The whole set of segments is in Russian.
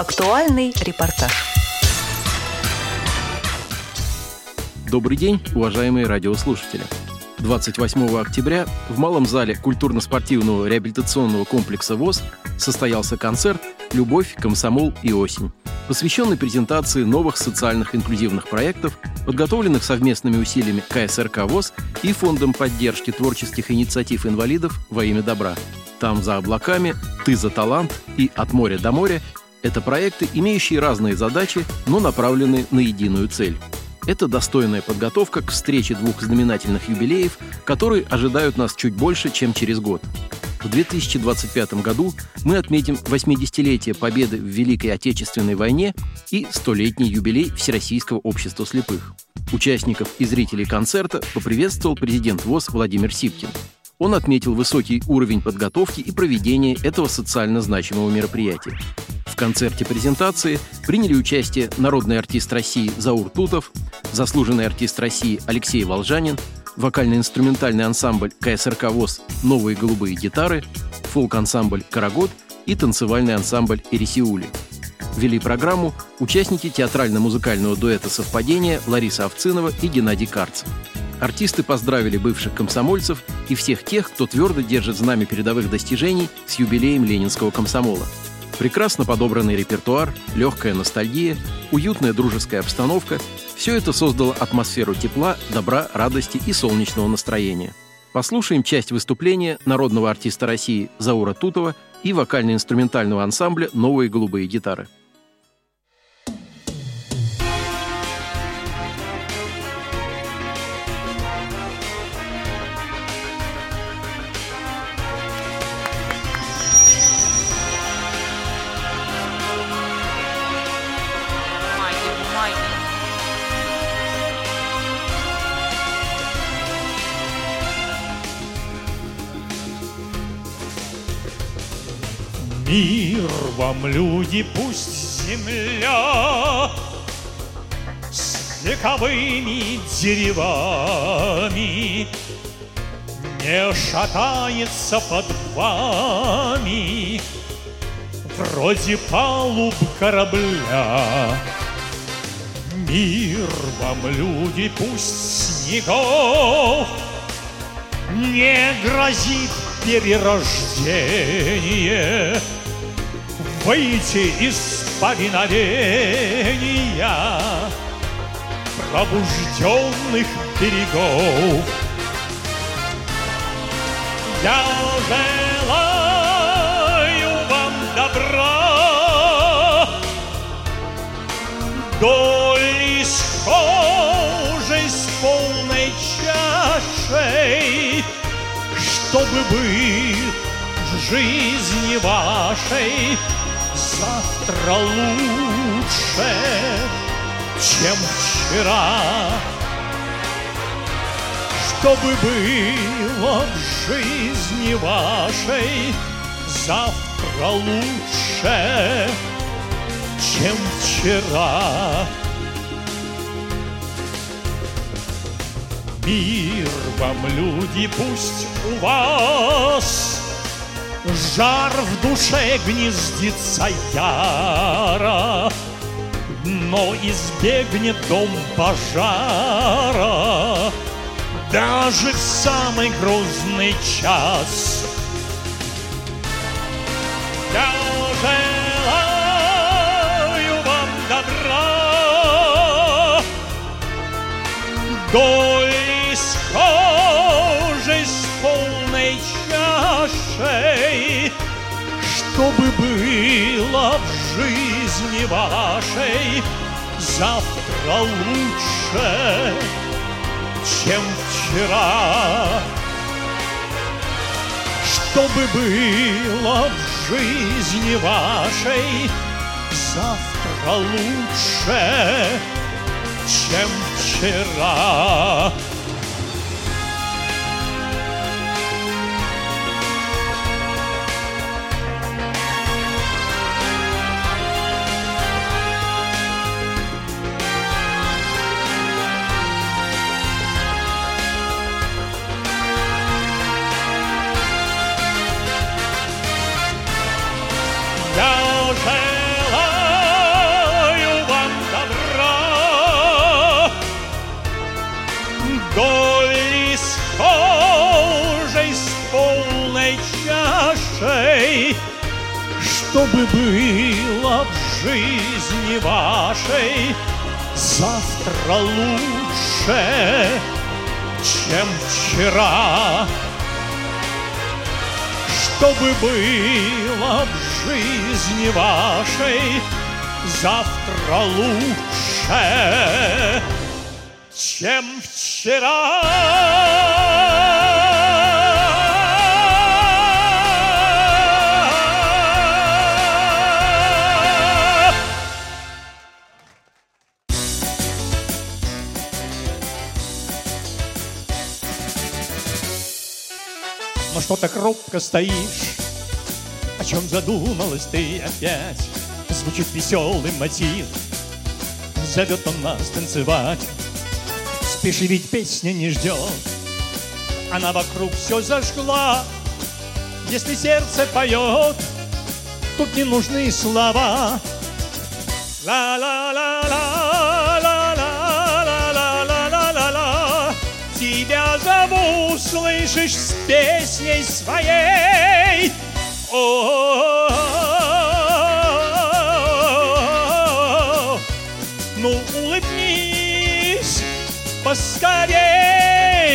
Актуальный репортаж. Добрый день, уважаемые радиослушатели. 28 октября в Малом зале культурно-спортивного реабилитационного комплекса ВОЗ состоялся концерт «Любовь, комсомол и осень», посвященный презентации новых социальных инклюзивных проектов, подготовленных совместными усилиями КСРК ВОЗ и Фондом поддержки творческих инициатив инвалидов во имя добра. Там за облаками, ты за талант и от моря до моря – это проекты, имеющие разные задачи, но направленные на единую цель – это достойная подготовка к встрече двух знаменательных юбилеев, которые ожидают нас чуть больше, чем через год. В 2025 году мы отметим 80-летие победы в Великой Отечественной войне и столетний юбилей Всероссийского общества слепых. Участников и зрителей концерта поприветствовал президент ВОЗ Владимир Сипкин. Он отметил высокий уровень подготовки и проведения этого социально значимого мероприятия концерте презентации приняли участие народный артист России Заур Тутов, заслуженный артист России Алексей Волжанин, вокально-инструментальный ансамбль КСРК ВОЗ «Новые голубые гитары», фолк-ансамбль «Карагод» и танцевальный ансамбль «Эрисиули». Вели программу участники театрально-музыкального дуэта «Совпадение» Лариса Овцинова и Геннадий Карц. Артисты поздравили бывших комсомольцев и всех тех, кто твердо держит знамя передовых достижений с юбилеем ленинского комсомола – Прекрасно подобранный репертуар, легкая ностальгия, уютная дружеская обстановка – все это создало атмосферу тепла, добра, радости и солнечного настроения. Послушаем часть выступления народного артиста России Заура Тутова и вокально-инструментального ансамбля «Новые голубые гитары». Вам, люди, пусть земля С вековыми деревами Не шатается под вами. Вроде палуб корабля. Мир вам, люди, пусть снегов Не грозит перерождение выйти из повиновения пробужденных берегов. Я желаю вам добра, доли схожей с полной чашей, чтобы быть в жизни вашей завтра лучше, чем вчера. Чтобы было в жизни вашей завтра лучше, чем вчера. Мир вам, люди, пусть у вас Жар в душе гнездится яро, Но избегнет дом пожара. Даже в самый грозный час. Я желаю вам добра, Доли схожей с полной чашей, чтобы было в жизни вашей завтра лучше, чем вчера. Чтобы было в жизни вашей завтра лучше, чем вчера. Голи кожей, с полной чашей, Чтобы было в жизни вашей Завтра лучше, чем вчера. Чтобы было в жизни вашей завтра лучше, чем но что так робко стоишь? О чем задумалась ты опять? Звучит веселый мотив Зовет он нас танцевать Спеши, ведь песня не ждет. Она вокруг все зажгла. Если сердце поет Тут не нужны слова. Ла-ла-ла-ла-ла-ла-ла-ла-ла-ла Тебя зову, слышишь, с песней своей. О,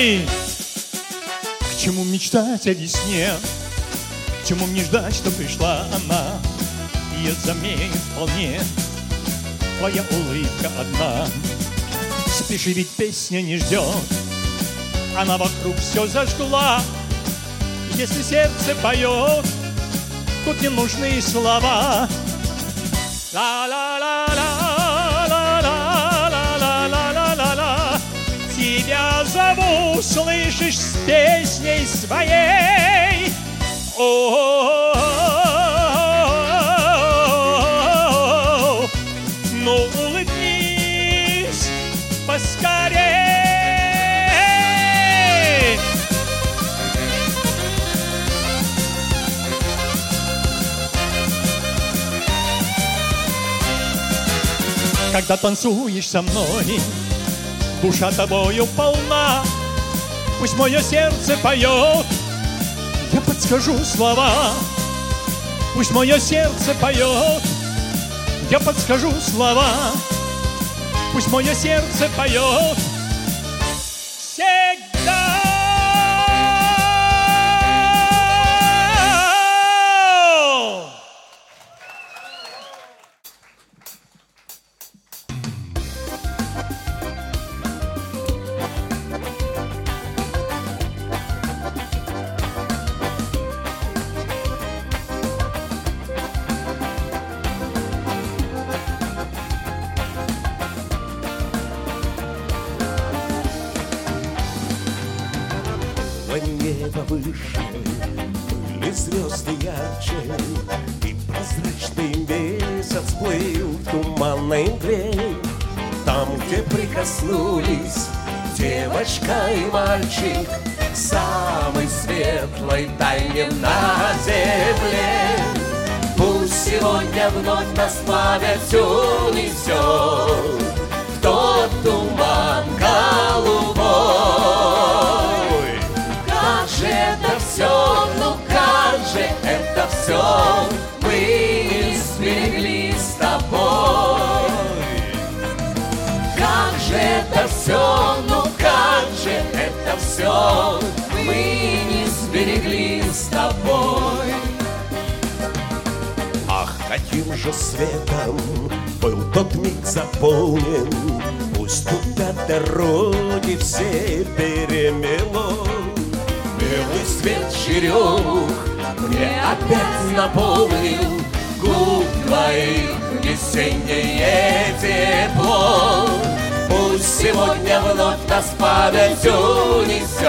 К чему мечтать о весне? К чему мне ждать, что пришла она? Я заменю вполне твоя улыбка одна. Спеши, ведь песня не ждет, она вокруг все зажгла. Если сердце поет, тут не нужны слова. Ла-ла-ла. Зову, слышишь, с песней своей. О, ну улыбнись поскорей Когда танцуешь со мной, душа тобою полна, Пусть мое сердце поет, я подскажу слова. Пусть мое сердце поет, я подскажу слова. Пусть мое сердце поет всегда. Туманной мгле Там, где прикоснулись девочка и мальчик Самый светлой тайне на земле. Пусть сегодня вновь нас память унесет все Мы не сберегли с тобой. Ах, каким же светом был тот миг заполнен Пусть туда дороги все перемело. Белый свет черемух мне опять напомнил Губ твоих весеннее тепло Пусть сегодня вновь нас память унесет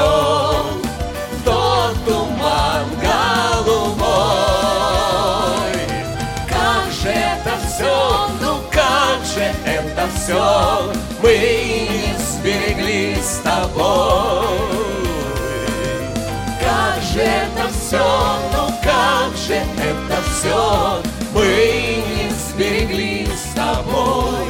Тот туман голубой? Как же это все, ну как же это все Мы не сберегли с тобой. Как же это все, ну как же это все Мы не сберегли с тобой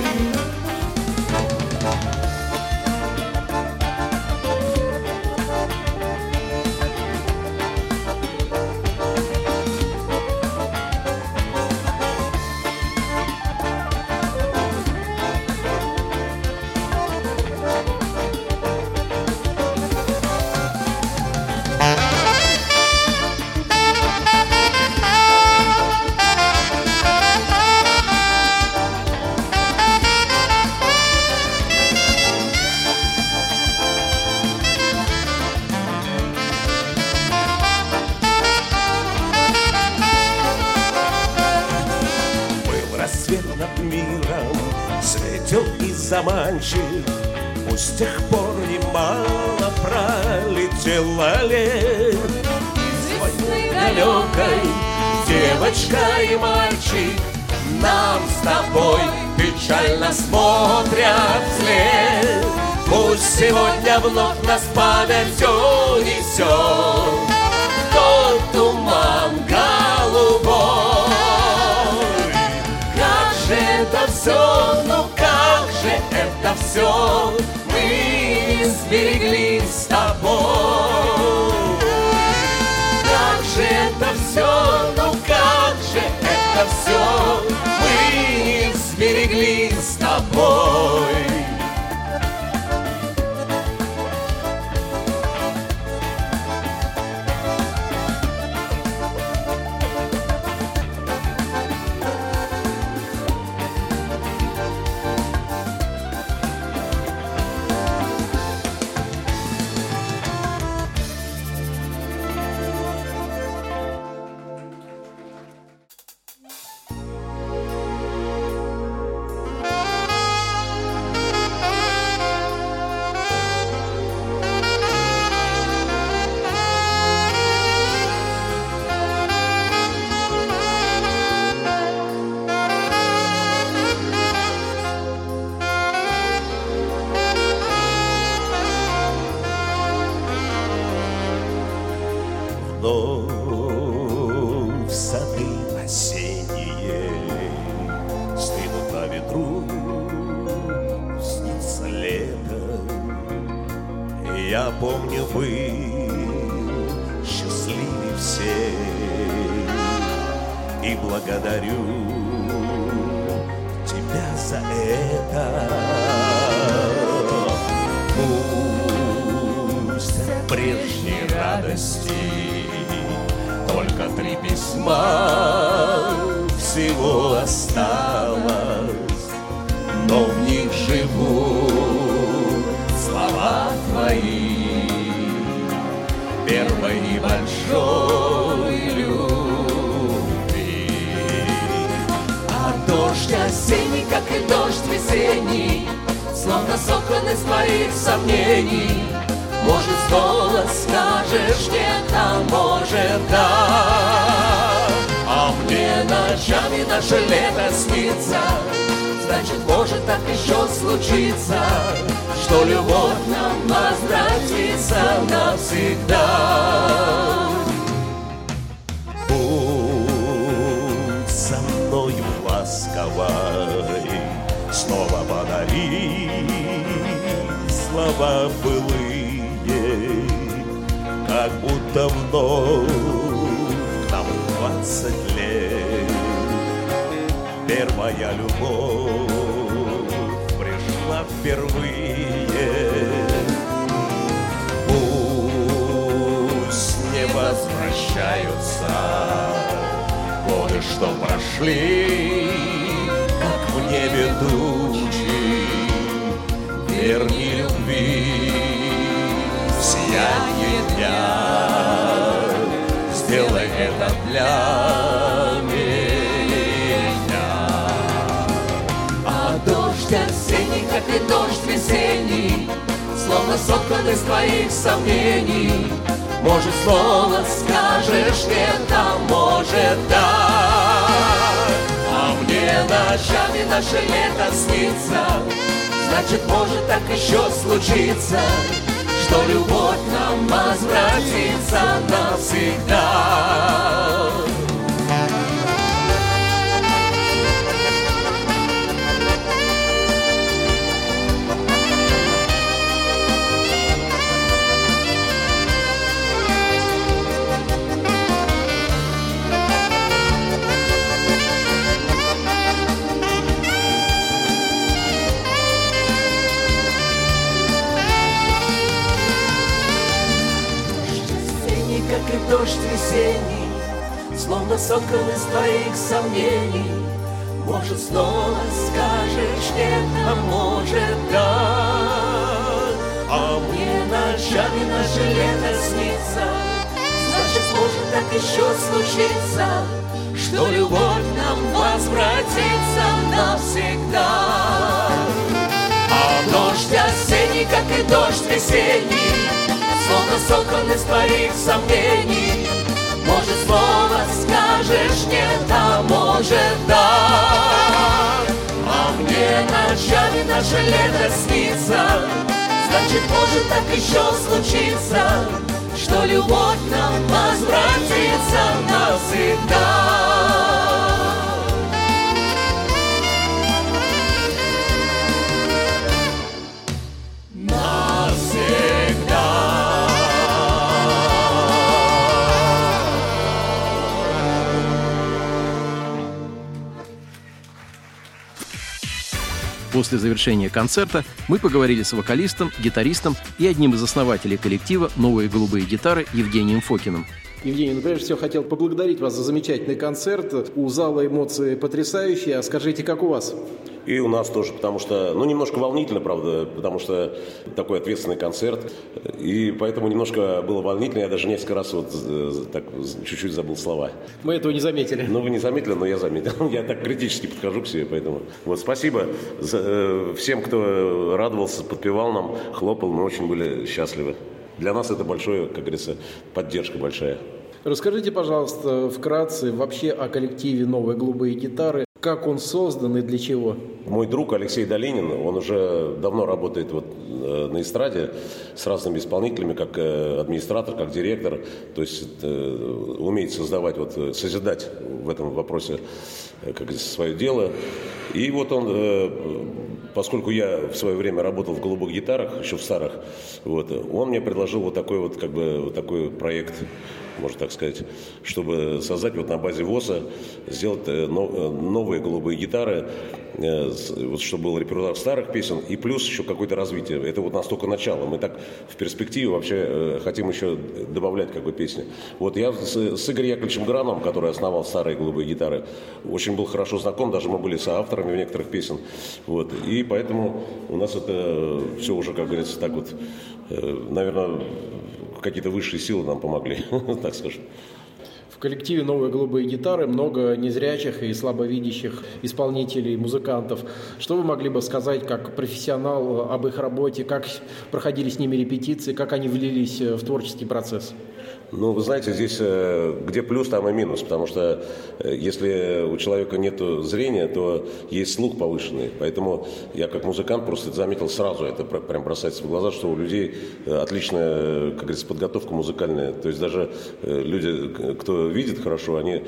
печально смотрят вслед. Пусть сегодня вновь нас память все несет Тот туман голубой. Как же это все, ну как же это все Мы сберегли с тобой. Как же это все, ну как же это все сберегли с тобой за это. Пусть прежней радости Только три письма всего осталось. Но в них живут слова твои. Первой и большой любви. А дождь осенний, как и дождь весенний Словно соткан из твоих сомнений. Может, снова скажешь нет, а может, да А мне ночами наше лето снится Значит, может так еще случиться Что любовь нам возвратится навсегда слова былые, Как будто вновь нам двадцать лет. Первая любовь пришла впервые. Пусть не возвращаются годы, что прошли, как в небе тучи. Верни сияние дня. Сделай это для меня. А дождь осенний, как и дождь весенний Словно соткан из твоих сомнений Может, снова скажешь нет, а может, да А мне ночами наше лето снится Значит, может так еще случиться Что любовь нам возвратится навсегда потрясений, Словно соткан из твоих сомнений. Может, снова скажешь нет, а может, да. А мне ночами наше лето снится, Значит, может так еще случиться, Что любовь нам возвратится навсегда. А дождь осенний, как и дождь весенний, Словно сокон из твоих сомнений, Снова скажешь нет, а может, да. А мне ночами наше лето снится, Значит, может так еще случиться, Что любовь нам возвратится навсегда. После завершения концерта мы поговорили с вокалистом, гитаристом и одним из основателей коллектива «Новые голубые гитары» Евгением Фокиным. Евгений, ну, прежде всего хотел поблагодарить вас за замечательный концерт. У зала эмоции потрясающие. А скажите, как у вас? И у нас тоже, потому что, ну, немножко волнительно, правда, потому что такой ответственный концерт. И поэтому немножко было волнительно. Я даже несколько раз вот э, так чуть-чуть забыл слова. Мы этого не заметили. Ну, вы не заметили, но я заметил. Я так критически подхожу к себе, поэтому. Вот, спасибо за, э, всем, кто радовался, подпевал нам, хлопал. Мы очень были счастливы. Для нас это большое, как говорится, поддержка большая. Расскажите, пожалуйста, вкратце вообще о коллективе «Новые голубые гитары». Как он создан и для чего? Мой друг Алексей Долинин, он уже давно работает вот э, на эстраде с разными исполнителями, как э, администратор, как директор. То есть э, умеет создавать, вот, созидать в этом вопросе как свое дело. И вот он, поскольку я в свое время работал в голубых гитарах, еще в старых, вот, он мне предложил вот такой вот, как бы, вот такой проект можно так сказать, чтобы создать вот на базе ВОСа, сделать э, э, новые голубые гитары, э, вот чтобы был репертуар старых песен, и плюс еще какое-то развитие. Это вот настолько начало. Мы так в перспективе вообще хотим еще добавлять как бы песни. Вот я с, с Игорем Яковлевичем Граном, который основал старые голубые гитары, очень был хорошо знаком, даже мы были соавторами в некоторых песен. Вот. И поэтому у нас это все уже, как говорится, так вот, наверное, какие-то высшие силы нам помогли, так скажем. В коллективе «Новые голубые гитары» много незрячих и слабовидящих исполнителей, музыкантов. Что вы могли бы сказать как профессионал об их работе, как проходили с ними репетиции, как они влились в творческий процесс? Ну, вы знаете, здесь э, где плюс, там и минус, потому что э, если у человека нет зрения, то есть слух повышенный. Поэтому я как музыкант просто заметил сразу, это прям бросается в глаза, что у людей э, отличная, как говорится, подготовка музыкальная. То есть даже люди, кто видит хорошо, они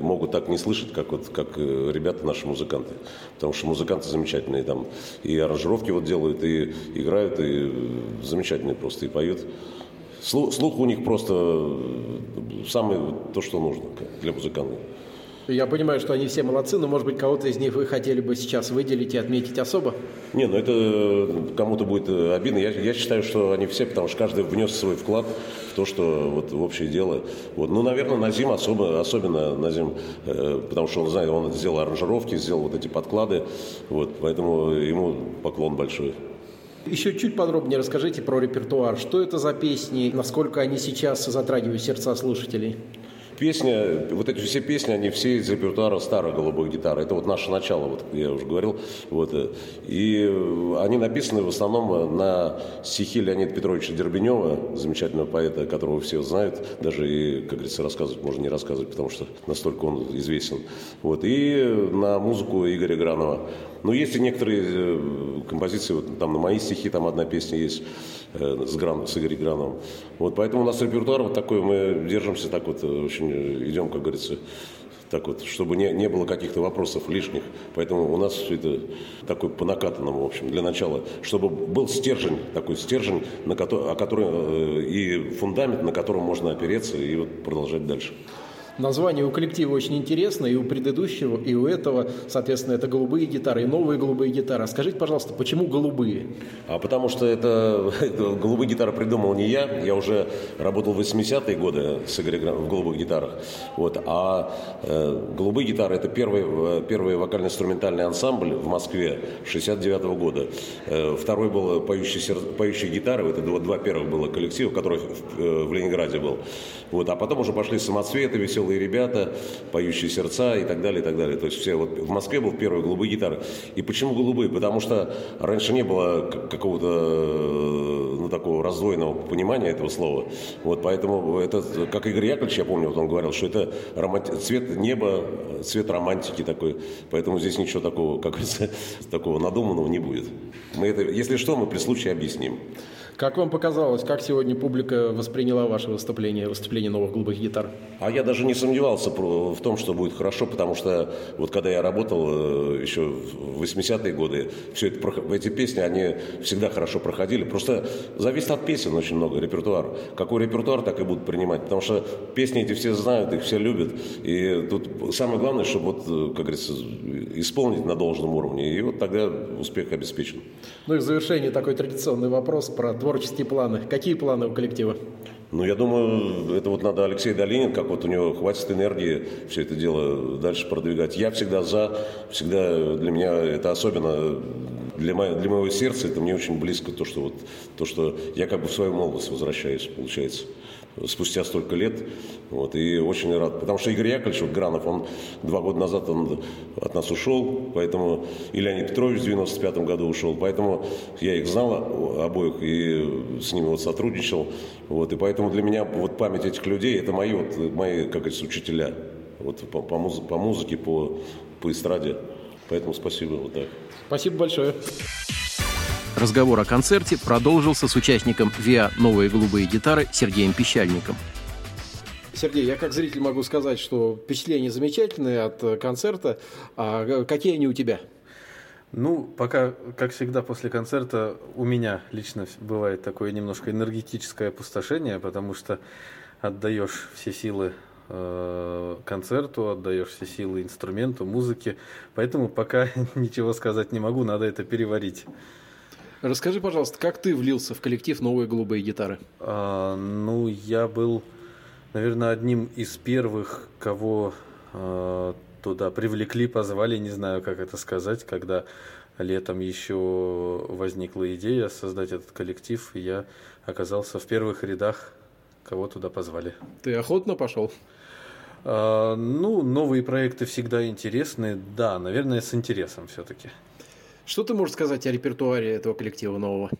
могут так не слышать, как, вот, как ребята наши музыканты. Потому что музыканты замечательные там. И аранжировки вот делают, и играют, и замечательные просто, и поют. Слух, слух у них просто э, самое то, что нужно для музыканта. Я понимаю, что они все молодцы, но, может быть, кого-то из них вы хотели бы сейчас выделить и отметить особо? Не, ну это э, кому-то будет э, обидно. Я, я считаю, что они все, потому что каждый внес свой вклад в то, что вот в общее дело. Вот. Ну, наверное, Назим особо, особенно Назим, э, потому что он знает, он сделал аранжировки, сделал вот эти подклады, вот, поэтому ему поклон большой. Еще чуть подробнее расскажите про репертуар. Что это за песни, насколько они сейчас затрагивают сердца слушателей? Песня, вот эти все песни, они все из репертуара старой голубой гитары. Это вот наше начало, вот я уже говорил. Вот. И они написаны в основном на стихи Леонида Петровича Дербенева, замечательного поэта, которого все знают. Даже и, как говорится, рассказывать можно не рассказывать, потому что настолько он известен. Вот. И на музыку Игоря Гранова. Но ну, есть и некоторые э, композиции, вот, там на мои стихи там одна песня есть э, с, Гран, с Игорем Грановым. Вот поэтому у нас репертуар вот такой, мы держимся так вот, э, очень идем, как говорится, так вот, чтобы не, не было каких-то вопросов лишних. Поэтому у нас все это такой по накатанному, в общем, для начала. Чтобы был стержень, такой стержень, на который, о который, и фундамент, на котором можно опереться и вот продолжать дальше. Название у коллектива очень интересно, и у предыдущего, и у этого, соответственно, это голубые гитары, и новые голубые гитары. Скажите, пожалуйста, почему голубые? А потому что это, голубые гитары придумал не я, я уже работал в 80-е годы с Игорем в голубых гитарах. Вот. А э, голубые гитары это первый, э, первый вокально-инструментальный ансамбль в Москве 69 -го года. Э, второй был поющие, поющие гитары, это два, два первых было коллектива, который в, э, в Ленинграде был. Вот. А потом уже пошли самоцветы, веселые веселые ребята, поющие сердца и так далее, и так далее. То есть все, вот в Москве был первый голубые гитары. И почему голубые? Потому что раньше не было какого-то, ну, такого раздвоенного понимания этого слова. Вот поэтому это, как Игорь Яковлевич, я помню, вот он говорил, что это романти... цвет неба, цвет романтики такой. Поэтому здесь ничего такого, как говорится, такого надуманного не будет. Мы это, если что, мы при случае объясним. Как вам показалось, как сегодня публика восприняла ваше выступление, выступление новых голубых гитар? А я даже не сомневался в том, что будет хорошо, потому что вот когда я работал э, еще в 80-е годы, все это, эти песни, они всегда хорошо проходили. Просто зависит от песен очень много, репертуар. Какой репертуар, так и будут принимать. Потому что песни эти все знают, их все любят. И тут самое главное, чтобы, вот, э, как говорится, исполнить на должном уровне. И вот тогда успех обеспечен. Ну и в завершение такой традиционный вопрос про творческие планы. Какие планы у коллектива? Ну, я думаю, это вот надо Алексей Долинин, как вот у него хватит энергии все это дело дальше продвигать. Я всегда за, всегда для меня это особенно для, мо, для моего сердца это мне очень близко то, что вот то, что я как бы в свою молодость возвращаюсь, получается спустя столько лет. Вот, и очень рад. Потому что Игорь Яковлевич вот, Гранов, он два года назад он от нас ушел, поэтому и Леонид Петрович в 95 году ушел, поэтому я их знал обоих и с ними вот сотрудничал. Вот, и поэтому для меня вот память этих людей, это мои, вот, мои как говорится, учителя. Вот, по, по, муз, по музыке, по, по эстраде. Поэтому спасибо. Вот так. Спасибо большое. Разговор о концерте продолжился с участником ВИА «Новые голубые гитары» Сергеем Пещальником. Сергей, я как зритель могу сказать, что впечатления замечательные от э, концерта. А какие они у тебя? Ну, пока, как всегда, после концерта у меня лично бывает такое немножко энергетическое опустошение, потому что отдаешь все силы э, концерту, отдаешь все силы инструменту, музыке. Поэтому пока ничего сказать не могу, надо это переварить. Расскажи, пожалуйста, как ты влился в коллектив «Новые голубые гитары»? А, ну, я был, наверное, одним из первых, кого а, туда привлекли, позвали, не знаю, как это сказать, когда летом еще возникла идея создать этот коллектив, и я оказался в первых рядах, кого туда позвали. Ты охотно пошел? А, ну, новые проекты всегда интересны, да, наверное, с интересом все-таки. Что ты можешь сказать о репертуаре этого коллектива нового?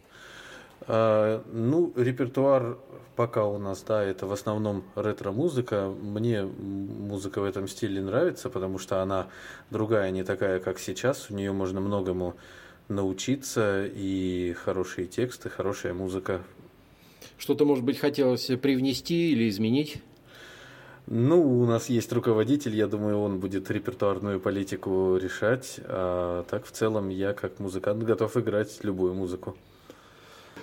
А, ну, репертуар пока у нас, да, это в основном ретро-музыка. Мне музыка в этом стиле нравится, потому что она другая, не такая, как сейчас. У нее можно многому научиться, и хорошие тексты, хорошая музыка. Что-то, может быть, хотелось привнести или изменить? Ну, у нас есть руководитель, я думаю, он будет репертуарную политику решать. А так, в целом, я как музыкант готов играть любую музыку.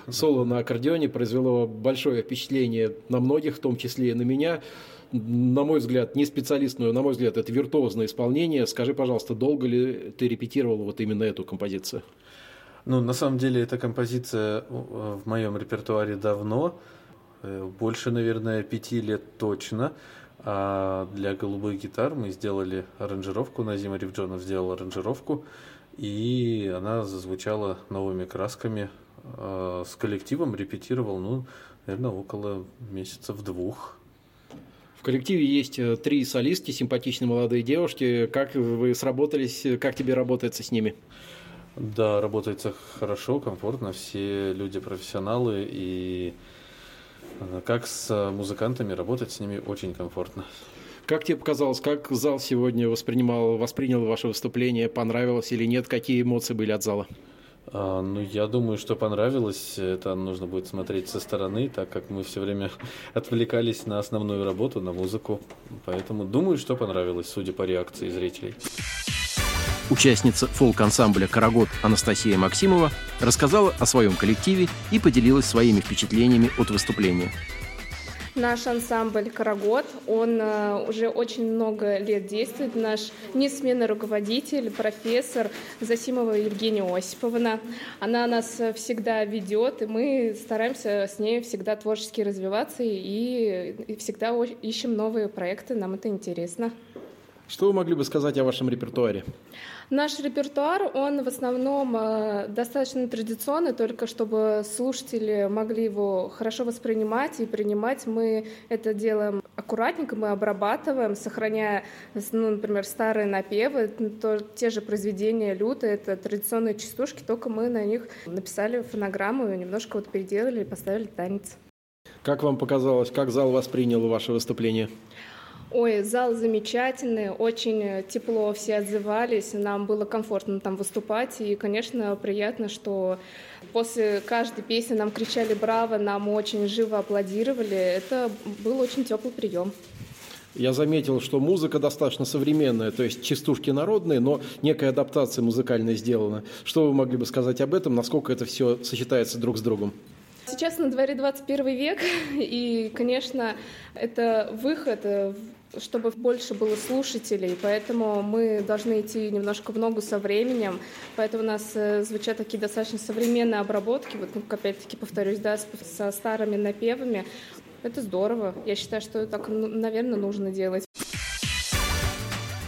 Соло на аккордеоне произвело большое впечатление на многих, в том числе и на меня. На мой взгляд, не специалист, но, на мой взгляд, это виртуозное исполнение. Скажи, пожалуйста, долго ли ты репетировал вот именно эту композицию? Ну, на самом деле, эта композиция в моем репертуаре давно. Э, больше, наверное, пяти лет точно. А для голубых гитар мы сделали аранжировку, Назим Ревджонов сделал аранжировку, и она зазвучала новыми красками. А с коллективом репетировал, ну, наверное, около месяцев двух. В коллективе есть э, три солистки, симпатичные молодые девушки. Как вы сработались, как тебе работается с ними? Да, работается хорошо, комфортно. Все люди профессионалы и как с музыкантами работать с ними очень комфортно. Как тебе показалось, как зал сегодня воспринимал, воспринял ваше выступление, понравилось или нет, какие эмоции были от зала? А, ну, я думаю, что понравилось. Это нужно будет смотреть со стороны, так как мы все время отвлекались на основную работу, на музыку. Поэтому думаю, что понравилось, судя по реакции зрителей. Участница фолк-ансамбля «Карагод» Анастасия Максимова рассказала о своем коллективе и поделилась своими впечатлениями от выступления. Наш ансамбль «Карагод», он э, уже очень много лет действует. Наш несменный руководитель, профессор Засимова Евгения Осиповна. Она нас всегда ведет, и мы стараемся с ней всегда творчески развиваться и всегда ищем новые проекты, нам это интересно. Что вы могли бы сказать о вашем репертуаре? Наш репертуар, он в основном э, достаточно традиционный, только чтобы слушатели могли его хорошо воспринимать и принимать. Мы это делаем аккуратненько, мы обрабатываем, сохраняя, ну, например, старые напевы, то, те же произведения люты, это традиционные частушки, только мы на них написали фонограмму, немножко вот переделали и поставили танец. Как вам показалось, как зал воспринял ваше выступление? Ой, зал замечательный, очень тепло все отзывались, нам было комфортно там выступать, и, конечно, приятно, что после каждой песни нам кричали «Браво!», нам очень живо аплодировали, это был очень теплый прием. Я заметил, что музыка достаточно современная, то есть частушки народные, но некая адаптация музыкальная сделана. Что вы могли бы сказать об этом, насколько это все сочетается друг с другом? Сейчас на дворе 21 век, и, конечно, это выход чтобы больше было слушателей, поэтому мы должны идти немножко в ногу со временем, поэтому у нас э, звучат такие достаточно современные обработки, вот ну, опять-таки повторюсь, да, со старыми напевами. Это здорово. Я считаю, что так, ну, наверное, нужно делать.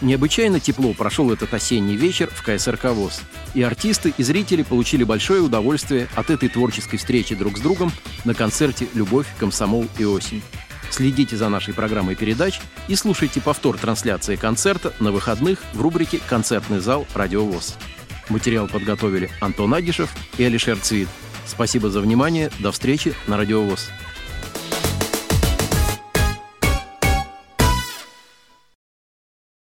Необычайно тепло прошел этот осенний вечер в КСРК ВОЗ. И артисты, и зрители получили большое удовольствие от этой творческой встречи друг с другом на концерте «Любовь, комсомол и осень». Следите за нашей программой передач и слушайте повтор трансляции концерта на выходных в рубрике «Концертный зал Радиовоз». Материал подготовили Антон Агишев и Алишер Цвит. Спасибо за внимание. До встречи на Радиовоз.